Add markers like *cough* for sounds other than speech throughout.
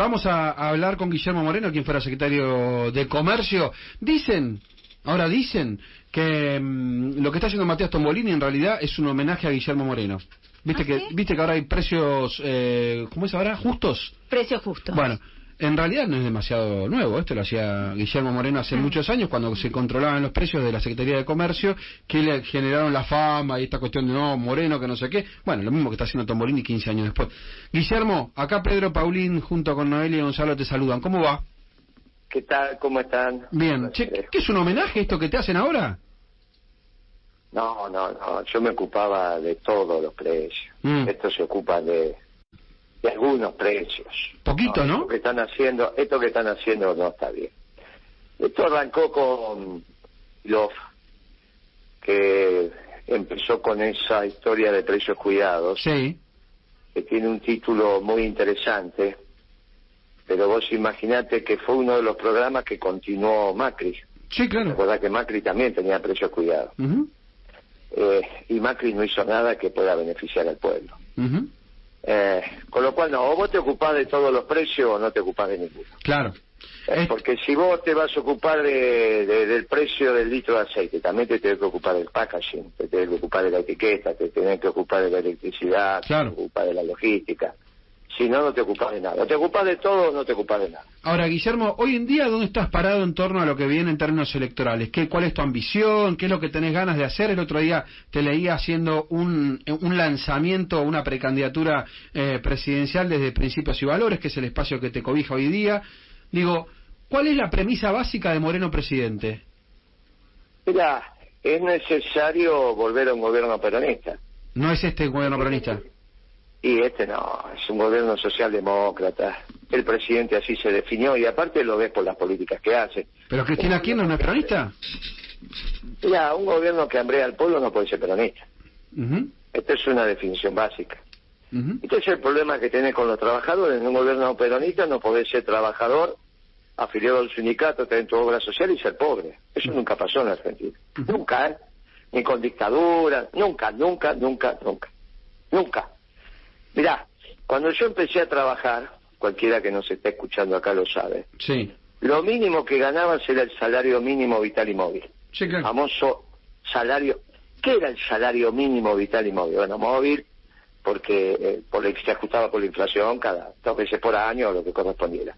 Vamos a, a hablar con Guillermo Moreno, quien fuera secretario de Comercio. Dicen, ahora dicen, que mm, lo que está haciendo Matías Tombolini en realidad es un homenaje a Guillermo Moreno. ¿Viste, ¿Ah, que, sí? ¿Viste que ahora hay precios, eh, ¿cómo es ahora? ¿Justos? Precios justos. Bueno, en realidad no es demasiado nuevo, esto lo hacía Guillermo Moreno hace Mm. muchos años cuando se controlaban los precios de la Secretaría de Comercio, que le generaron la fama y esta cuestión de no, Moreno, que no sé qué. Bueno, lo mismo que está haciendo Tombolini 15 años después. Guillermo, acá Pedro Paulín junto con Noelia y Gonzalo te saludan. ¿Cómo va? ¿Qué tal? ¿Cómo están? Bien. Che, ¿qué es un homenaje esto que te hacen ahora? No, no, no. Yo me ocupaba de todos los precios. Mm. Esto se ocupa de, de algunos precios. Poquito, ¿no? Esto que están haciendo, esto que están haciendo no está bien. Esto arrancó con Love, que empezó con esa historia de precios cuidados, Sí. que tiene un título muy interesante. Pero vos imaginate que fue uno de los programas que continuó Macri. Sí, claro. Recordá que Macri también tenía precios cuidados. Eh, y Macri no hizo nada que pueda beneficiar al pueblo. ujú. Eh, con lo cual, no, o vos te ocupás de todos los precios o no te ocupás de ninguno. Claro. Eh, porque si vos te vas a ocupar de, de- del precio del litro de aceite, también te tenés que ocupar del packaging, te tenés que ocupar de la etiqueta, te tenés que ocupar de la electricidad, Claro. te tenés que ocupar de la logística. Si no, no te ocupás de nada. O te ocupás de todo no te ocupás de nada. Ahora, Guillermo, hoy en día, ¿dónde estás parado en torno a lo que viene en términos electorales? ¿Qué, ¿Cuál es tu ambición? ¿Qué es lo que tenés ganas de hacer? El otro día te leía haciendo un, un lanzamiento, una precandidatura eh, presidencial desde Principios y Valores, que es el espacio que te cobija hoy día. Digo, ¿cuál es la premisa básica de Moreno presidente? Mira, es necesario volver a un gobierno peronista. No es este gobierno peronista. Y este no, es un gobierno socialdemócrata. El presidente así se definió y aparte lo ves por las políticas que hace. ¿Pero Cristina Kirchner no es peronista? Mira, un gobierno que hambrea al pueblo no puede ser peronista. Ujú, Esta es una definición básica. Este es el problema que tenés con los trabajadores. En un gobierno peronista no podés ser trabajador, afiliado al sindicato, tener tu obra social y ser pobre. Eso nunca pasó en la Argentina. Nunca, ¿eh? Ni con dictadura, nunca, nunca, nunca, nunca. Nunca. Mirá, cuando yo empecé a trabajar, cualquiera que nos esté escuchando acá lo sabe, Sí, lo mínimo que ganabas era el salario mínimo vital y móvil. sí, claro. Famoso salario. ¿Qué era el salario mínimo vital y móvil? Bueno, móvil, porque eh, por el- se ajustaba por la inflación cada dos veces por año o lo que correspondiera.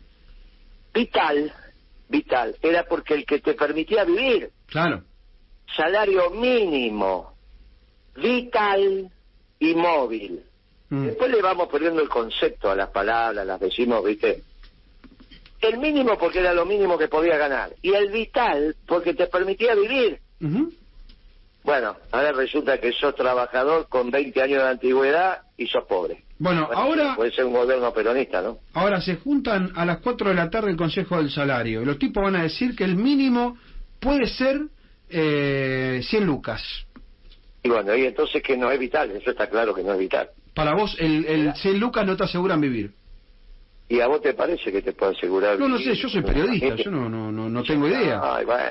Vital, vital, era porque el que te permitía vivir, Claro. salario mínimo, vital y móvil. Mm. Después le vamos poniendo el concepto a las palabras, las decimos, ¿viste? El mínimo porque era lo mínimo que podía ganar. Y el vital porque te permitía vivir. Bueno, ahora resulta que sos trabajador con 20 años de antigüedad y sos pobre. Bueno, Bueno, ahora... Puede ser un gobierno peronista, ¿no? Ahora se juntan a las 4 de la tarde el Consejo del Salario. Los tipos van a decir que el mínimo puede ser eh, 100 lucas. Y bueno, y entonces que no es vital, eso está claro que no es vital. Para vos, el, el 100 lucas no te aseguran vivir. ¿Y a vos te parece que te puede asegurar? No, no sé, yo soy periodista, yo no, no, no, no tengo idea. Ay, bueno.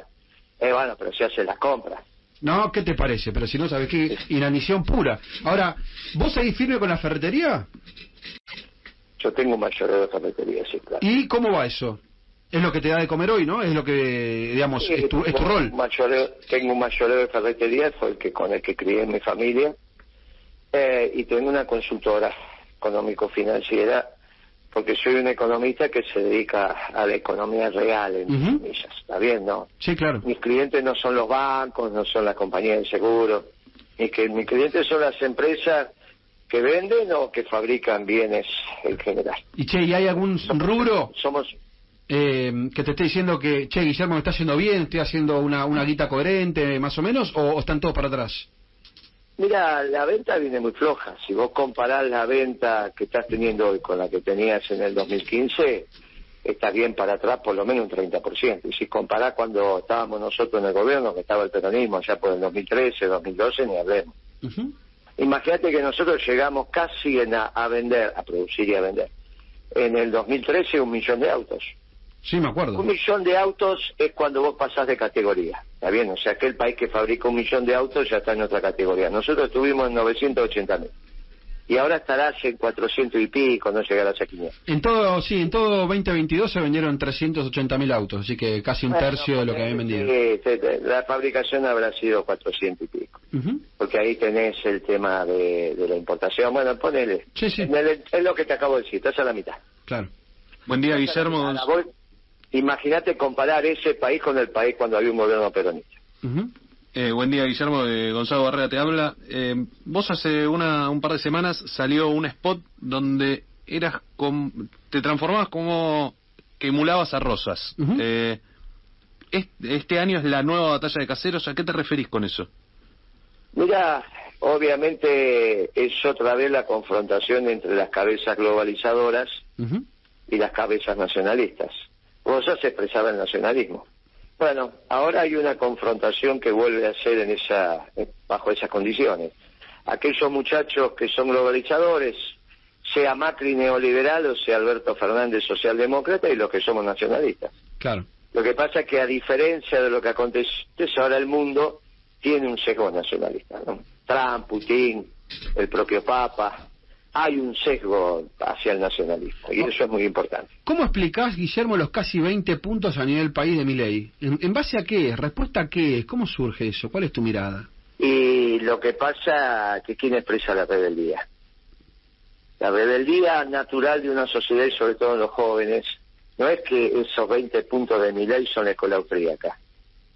Eh, bueno, pero se hacen las compras. No, ¿qué te parece? Pero si no sabes qué, inanición pura. Ahora, ¿vos seguís firme con la ferretería? Yo tengo un mayoreo de ferretería, sí, claro. ¿Y cómo va eso? Es lo que te da de comer hoy, ¿no? Es lo que, digamos, Sí, es tu, es tu rol. un mayoreo- tengo un mayoreo de ferretería, fue el que con el que crié mi familia. Eh, y tengo una consultora económico-financiera, porque soy un economista que se dedica a la economía real, en comillas. ¿Está bien, no? Sí, claro. Mis clientes no son los bancos, no son las compañías de seguro. Ni que mis clientes son las empresas que venden o que fabrican bienes en general. Y che, ¿y hay algún rubro Somos eh, que te esté diciendo que, che, Guillermo, me está haciendo bien, estoy haciendo una, una guita coherente, más o menos, o, o están todos para atrás? Mira, la venta viene muy floja. Si vos comparás la venta que estás teniendo hoy con la que tenías en el 2015, estás bien para atrás por lo menos un 30%. Y si comparás cuando estábamos nosotros en el gobierno, que estaba el peronismo allá por el 2013, 2012, ni hablemos. Imagínate que nosotros llegamos casi en a, a vender, a producir y a vender. En el 2013 un millón de autos. Sí, me acuerdo. Un millón de autos es cuando vos pasás de categoría. ¿Está bien? O sea, aquel país que fabrica un millón de autos ya está en otra categoría. Nosotros estuvimos en 980 mil. y ahora estarás en 400 y pico, no llegarás a 500. En todo, sí, en todo 2022 se vendieron 380 mil autos, así que casi un tercio de lo que habían vendido. Sí, la fabricación habrá sido 400 y pico, porque ahí tenés el tema de, la importación. Bueno, ponele, sí, sí. es lo que te acabo de decir, estás a la mitad. Claro. Buen día, Guillermo. Imagínate comparar ese país con el país cuando había un gobierno peronista. Eh, buen día, Guillermo. De Gonzalo Barrera te habla. Eh, vos hace una, un par de semanas salió un spot donde eras te transformabas como que emulabas a Rosas. eh, este, año es la nueva batalla de caseros. ¿A qué te referís con eso? Mira, obviamente es otra vez la confrontación entre las cabezas globalizadoras y las cabezas nacionalistas. Rosas expresaba el nacionalismo. Bueno, ahora hay una confrontación que vuelve a ser en esa, bajo esas condiciones. Aquellos muchachos que son globalizadores, sea Macri neoliberal o sea Alberto Fernández socialdemócrata y los que somos nacionalistas. Claro. Lo que pasa es que a diferencia de lo que acontece ahora el mundo tiene un sesgo nacionalista, ¿no? Trump, Putin, el propio Papa, hay un sesgo hacia el nacionalismo y eso es muy importante. ¿Cómo explicás, Guillermo, los casi 20 puntos a nivel país de mi ley? ¿En, base a qué? ¿Respuesta a qué? ¿Cómo surge eso? ¿Cuál es tu mirada? Y lo que pasa que quién expresa la rebeldía. La rebeldía natural de una sociedad y sobre todo en los jóvenes no es que esos 20 puntos de mi ley son la escuela austríaca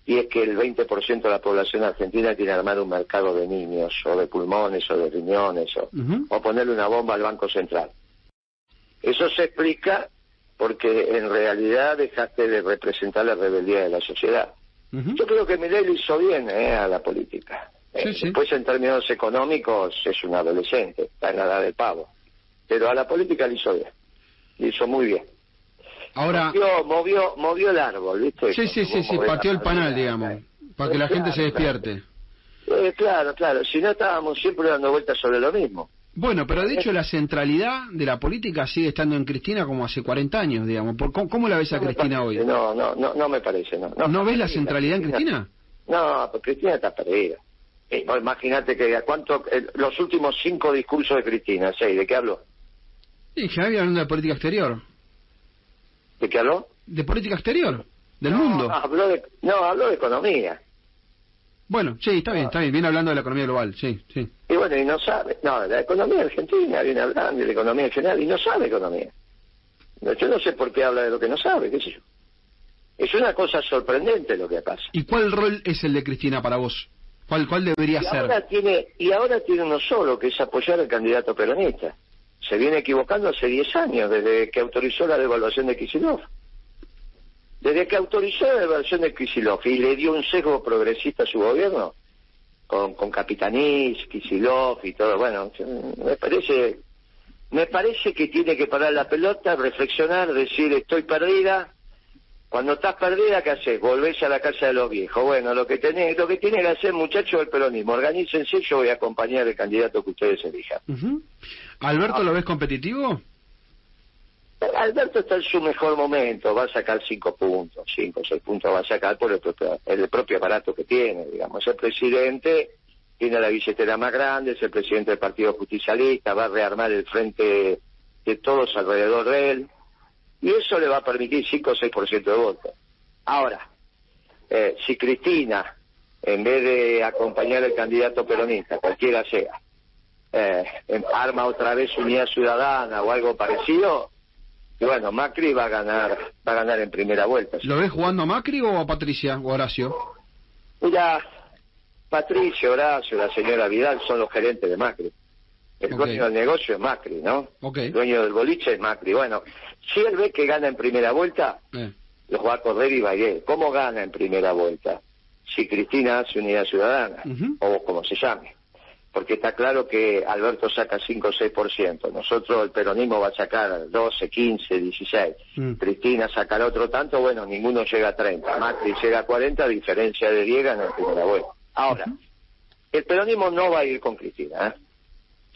y es que el 20% de la población argentina tiene armado un mercado de niños, o de pulmones, o de riñones, o, o ponerle una bomba al Banco Central. Eso se explica porque en realidad dejaste de representar la rebeldía de la sociedad. Yo creo que Milei hizo bien eh, a la política. Eh, después, en términos económicos, es un adolescente, está en la edad del pavo. Pero a la política le hizo bien. Le hizo muy bien. Ahora... Movió, movió, el árbol, ¿viste? Sí, sí, sí, sí, pateó el panal, digamos, para que la gente se despierte. Eh, claro, claro, si no estábamos siempre dando vueltas sobre lo mismo. Bueno, pero de hecho la centralidad de la política sigue estando en Cristina como hace 40 años, digamos. ¿Cómo, la ves a Cristina hoy? No, no, no, no me parece, no. ¿No, ves la centralidad en Cristina? No, pues Cristina está perdida. Eh, imagínate que cuánto eh, los últimos cinco discursos de Cristina, seis, ¿de qué habló? Sí, ya había hablando de política exterior. ¿De qué habló? De política exterior, del mundo. Habló de, no, habló de economía. Bueno, sí, está bien, está bien, viene hablando de la economía global, sí, sí. Y bueno, y no sabe, no, la economía argentina viene hablando de la economía general y no sabe economía. Yo no sé por qué habla de lo que no sabe, qué sé yo. Es una cosa sorprendente lo que pasa. ¿Y cuál rol es el de Cristina para vos? ¿Cuál, cuál debería y ser? Ahora tiene, y ahora tiene uno solo, que es apoyar al candidato peronista se viene equivocando hace 10 años, desde que autorizó la devaluación de Kisilov. Desde que autorizó la devaluación de Kisilov y le dio un sesgo progresista a su gobierno, con, con Capitanís, Kisilov y todo, bueno, me parece, me parece que tiene que parar la pelota, reflexionar, decir estoy perdida, cuando estás perdida, ¿qué haces? Volvés a la casa de los viejos. Bueno, lo que tenés, lo que tiene que hacer, muchachos, el peronismo. Organícense, yo voy a acompañar al candidato que ustedes elijan. ¿Alberto lo ves competitivo? Alberto está en su mejor momento, va a sacar cinco puntos, cinco o seis puntos va a sacar por el propio, el propio aparato que tiene, digamos. El presidente tiene la billetera más grande, es el presidente del Partido Justicialista, va a rearmar el frente de todos alrededor de él y eso le va a permitir 5 o 6% de votos. Ahora, eh, si Cristina, en vez de acompañar al candidato peronista, cualquiera sea, eh, arma otra vez unidad ciudadana o algo parecido, y bueno, Macri va a ganar, va a ganar en primera vuelta. ¿Lo ves jugando a Macri o a Patricia o Horacio? Mira, Patricia, Horacio, la señora Vidal son los gerentes de Macri. El dueño del negocio es Macri, ¿no? El dueño del boliche es Macri. Bueno, si él ve que gana en primera vuelta, eh. los va a correr y va a ir. ¿Cómo gana en primera vuelta? Si Cristina hace unidad ciudadana, o como se llame. Porque está claro que Alberto saca 5 o 6%. Nosotros, el peronismo va a sacar 12, 15, 16. Cristina sacará otro tanto, bueno, ninguno llega a 30. Macri llega a 40, a diferencia de Diego en primera vuelta. Ahora, el peronismo no va a ir con Cristina, ¿eh?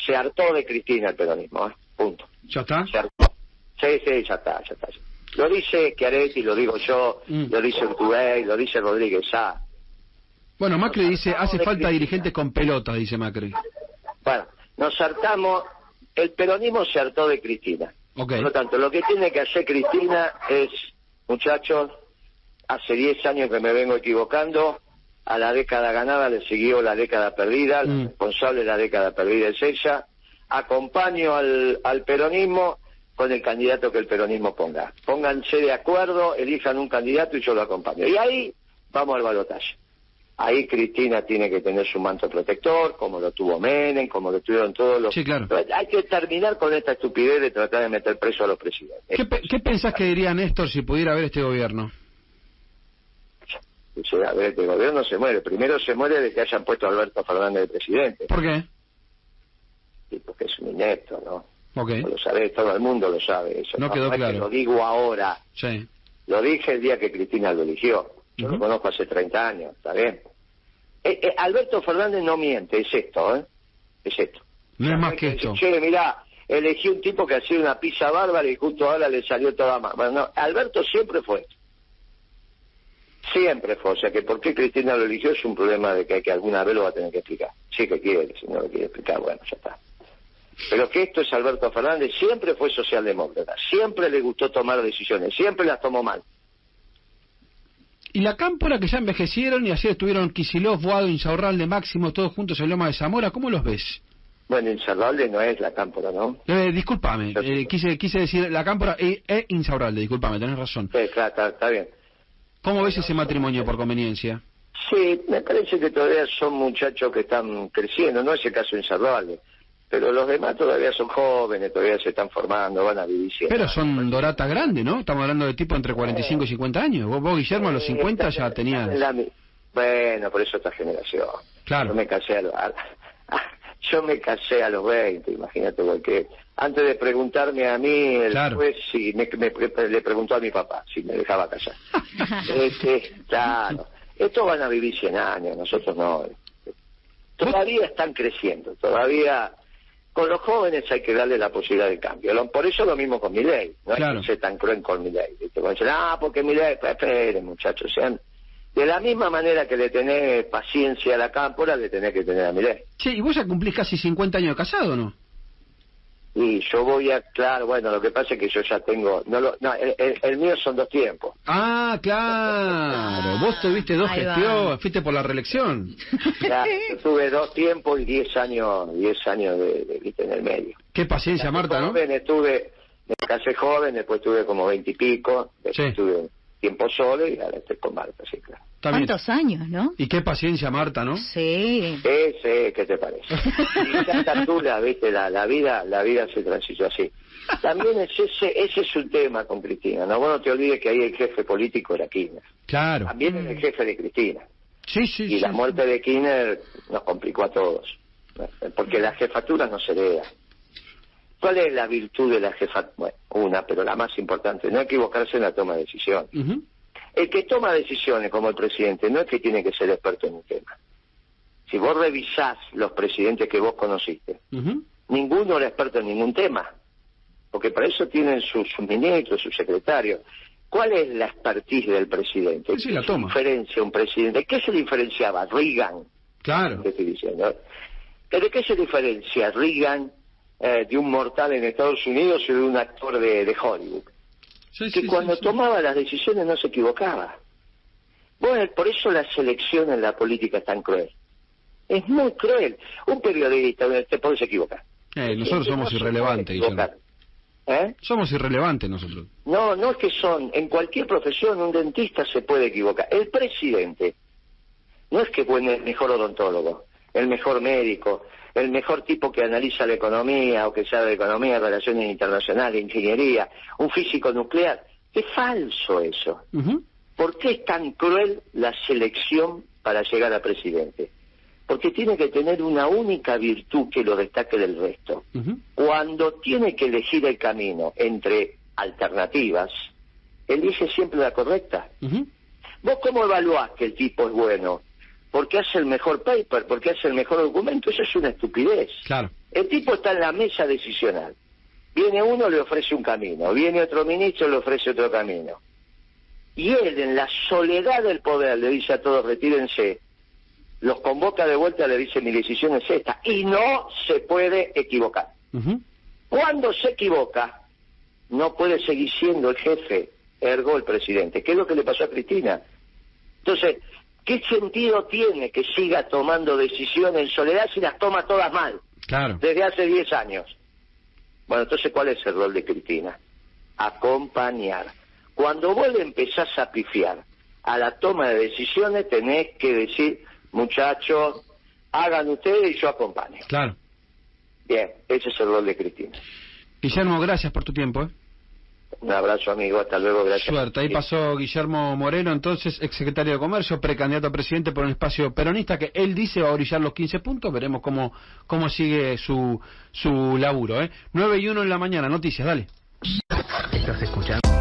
Se hartó de Cristina el peronismo, ¿eh? punto. ¿Ya está? Se hartó. Sí, sí, ya está, ya está. Lo dice Chiaretti, lo digo yo, mm. lo dice Urtubey, lo dice Rodríguez. Bueno, Macri dice, hace falta dirigentes con pelota, dice Macri. Bueno, nos hartamos el peronismo se hartó de Cristina. Ok. Por lo tanto, lo que tiene que hacer Cristina es, muchachos, hace 10 años que me vengo equivocando, a la década ganada le siguió la década perdida, la Mm. responsable de la década perdida es ella, acompaño al, al peronismo con el candidato que el peronismo ponga. Pónganse de acuerdo, elijan un candidato y yo lo acompaño. Y ahí vamos al balotaje. Ahí Cristina tiene que tener su manto protector, como lo tuvo Menem, como lo tuvieron todos los... Sí, claro. Hay que terminar con esta estupidez de tratar de meter preso a los presidentes. ¿Qué, pe- qué pensás que diría Néstor si pudiera ver este gobierno? Dice, a ver, este gobierno se muere. Primero se muere de que hayan puesto a Alberto Fernández de presidente. ¿Por qué? Sí, porque es un inepto, ¿no? Ok. Lo sabe, todo el mundo lo sabe eso. No quedó que claro. lo digo ahora, Sí. lo dije el día que Cristina lo eligió. Yo lo conozco hace 30 años, ¿está bien? Eh, eh, Alberto Fernández no miente, es esto, ¿eh? Es esto. No es más que Dice, esto. Che, mirá, elegí un tipo que hacía una pizza bárbara y justo ahora le salió toda mal. Bueno, no, Alberto siempre fue esto. Siempre fue, o sea que por qué Cristina lo eligió es un problema de que, que alguna vez lo va a tener que explicar. Sí que quiere, si no lo quiere explicar, bueno, ya está. Pero que esto es Alberto Fernández, siempre fue socialdemócrata, siempre le gustó tomar decisiones, siempre las tomó mal. Y la cámpora que ya envejecieron y ayer estuvieron Kisilov, Boado, Insaurralde, Máximo, todos juntos en Loma de Zamora, ¿cómo los ves? Bueno, Insalvable no es la cámpora, ¿no? Eh, discúlpame, eh, quise, quise decir la cámpora e, e Insaurralde, discúlpame, tenés razón. Sí, claro, está, está bien. ¿Cómo ves ese matrimonio por conveniencia? Sí, me parece que todavía son muchachos que están creciendo, no es el caso Insalvable, pero los demás todavía son jóvenes, todavía se están formando, van a vivir siempre. Pero son Dorata grande, ¿no? Estamos hablando de tipo entre 45 y 50 años. Vos, vos, Guillermo, a los 50 ya tenías... La bueno, por eso esta generación. Claro. Yo me casé a- a- yo me casé a los 20, imagínate, porque antes de preguntarme a mí, el Claro. juez sí, me, me- le preguntó a mi papá si me dejaba casar. *laughs* este, claro. Estos van a vivir 100 años, nosotros no. Todavía están creciendo, todavía... Con los jóvenes hay que darle la posibilidad de cambio. Lo- Por eso lo mismo con mi ley. No hay Claro. que ser tan cruel con mi ley. Cuando dicen, ah, porque mi ley, pues esperen, muchachos, sean... De la misma manera que le tenés paciencia a la cámpora, le tenés que tener a mi ley. Che, ¿y vos ya cumplís casi 50 años de casado no? Y yo voy a, claro, bueno, lo que pasa es que yo ya tengo, no, lo, no el, el- el mío son dos tiempos. Ah, claro. Vos tuviste dos gestiones, fuiste por la reelección. *laughs* Ya, yo tuve dos tiempos y diez años, diez años de, de- viste, en el medio. Qué paciencia, Marta, ¿no? Joven, estuve, me casé joven, después tuve como veintipico, después Sí. tuve tiempo solo y ahora estoy con Marta, sí, claro. Bien. ¿Cuántos años, no? Y qué paciencia, Marta, ¿no? Sí. Ese, ¿qué te parece? Y ya está tú, la, viste, la, la vida, la vida se transitó así. También es ese, ese es un tema con Cristina, ¿no? Vos no te olvides que ahí el jefe político era Kirchner. Claro. También es el jefe de Cristina. Sí, sí, Y sí. la muerte de Kirchner nos complicó a todos. Porque la jefatura no se hereda. ¿Cuál es la virtud de la jefatura? Bueno, una, pero la más importante, no equivocarse en la toma de decisiones. El que toma decisiones como el presidente no es que tiene que ser experto en un tema. Si vos revisás los presidentes que vos conociste, ninguno era experto en ningún tema, porque para eso tienen sus, sus ministros, sus secretarios. ¿Cuál es la expertise del presidente? Sí, la ¿Qué toma. diferencia un presidente? ¿Qué se diferenciaba? Reagan, Claro. te estoy diciendo. ¿Pero de qué se diferencia Reagan eh, de un mortal en Estados Unidos y de un actor de, de Hollywood? Sí, que sí, cuando sí, tomaba las decisiones no se equivocaba. Bueno, por eso la selección en la política es tan cruel. Es muy cruel. Un periodista te puedes equivocar. Eh, nosotros No somos irrelevantes. ¿Eh? Somos irrelevantes nosotros. No, no es que son, en cualquier profesión un dentista se puede equivocar. El presidente no es que fue el mejor odontólogo, el mejor médico, el mejor tipo que analiza la economía o que sabe de economía, relaciones internacionales, ingeniería, un físico nuclear. Es falso eso. ¿Por qué es tan cruel la selección para llegar a presidente? Porque tiene que tener una única virtud que lo destaque del resto. Cuando tiene que elegir el camino entre alternativas, elige siempre la correcta. ¿Vos cómo evaluás que el tipo es bueno? ¿Porque hace el mejor paper? ¿Porque hace el mejor documento? Eso es una estupidez. Claro. El tipo está en la mesa decisional. Viene uno, le ofrece un camino. Viene otro ministro, le ofrece otro camino. Y él, en la soledad del poder, le dice a todos, retírense. Los convoca de vuelta, le dice, mi decisión es esta. Y no se puede equivocar. Cuando se equivoca, no puede seguir siendo el jefe, ergo el presidente. ¿Qué es lo que le pasó a Cristina? Entonces, ¿qué sentido tiene que siga tomando decisiones en soledad si las toma todas mal? Claro. Desde hace 10 años. Bueno, entonces, ¿cuál es el rol de Cristina? Acompañar. Cuando vos le empezás a pifiar a la toma de decisiones, tenés que decir, muchachos, hagan ustedes y yo acompaño. Claro. Bien, ese es el rol de Cristina. Guillermo, gracias por tu tiempo. ¿eh? Un abrazo, amigo. Hasta luego. Gracias. Suerte. Ahí pasó Guillermo Moreno, entonces exsecretario de Comercio, precandidato a presidente por un espacio peronista que él dice va a brillar los 15 puntos. Veremos cómo, cómo sigue su, su laburo. ¿eh? 9 y 1 en la mañana. Noticias, dale. Estás escuchando.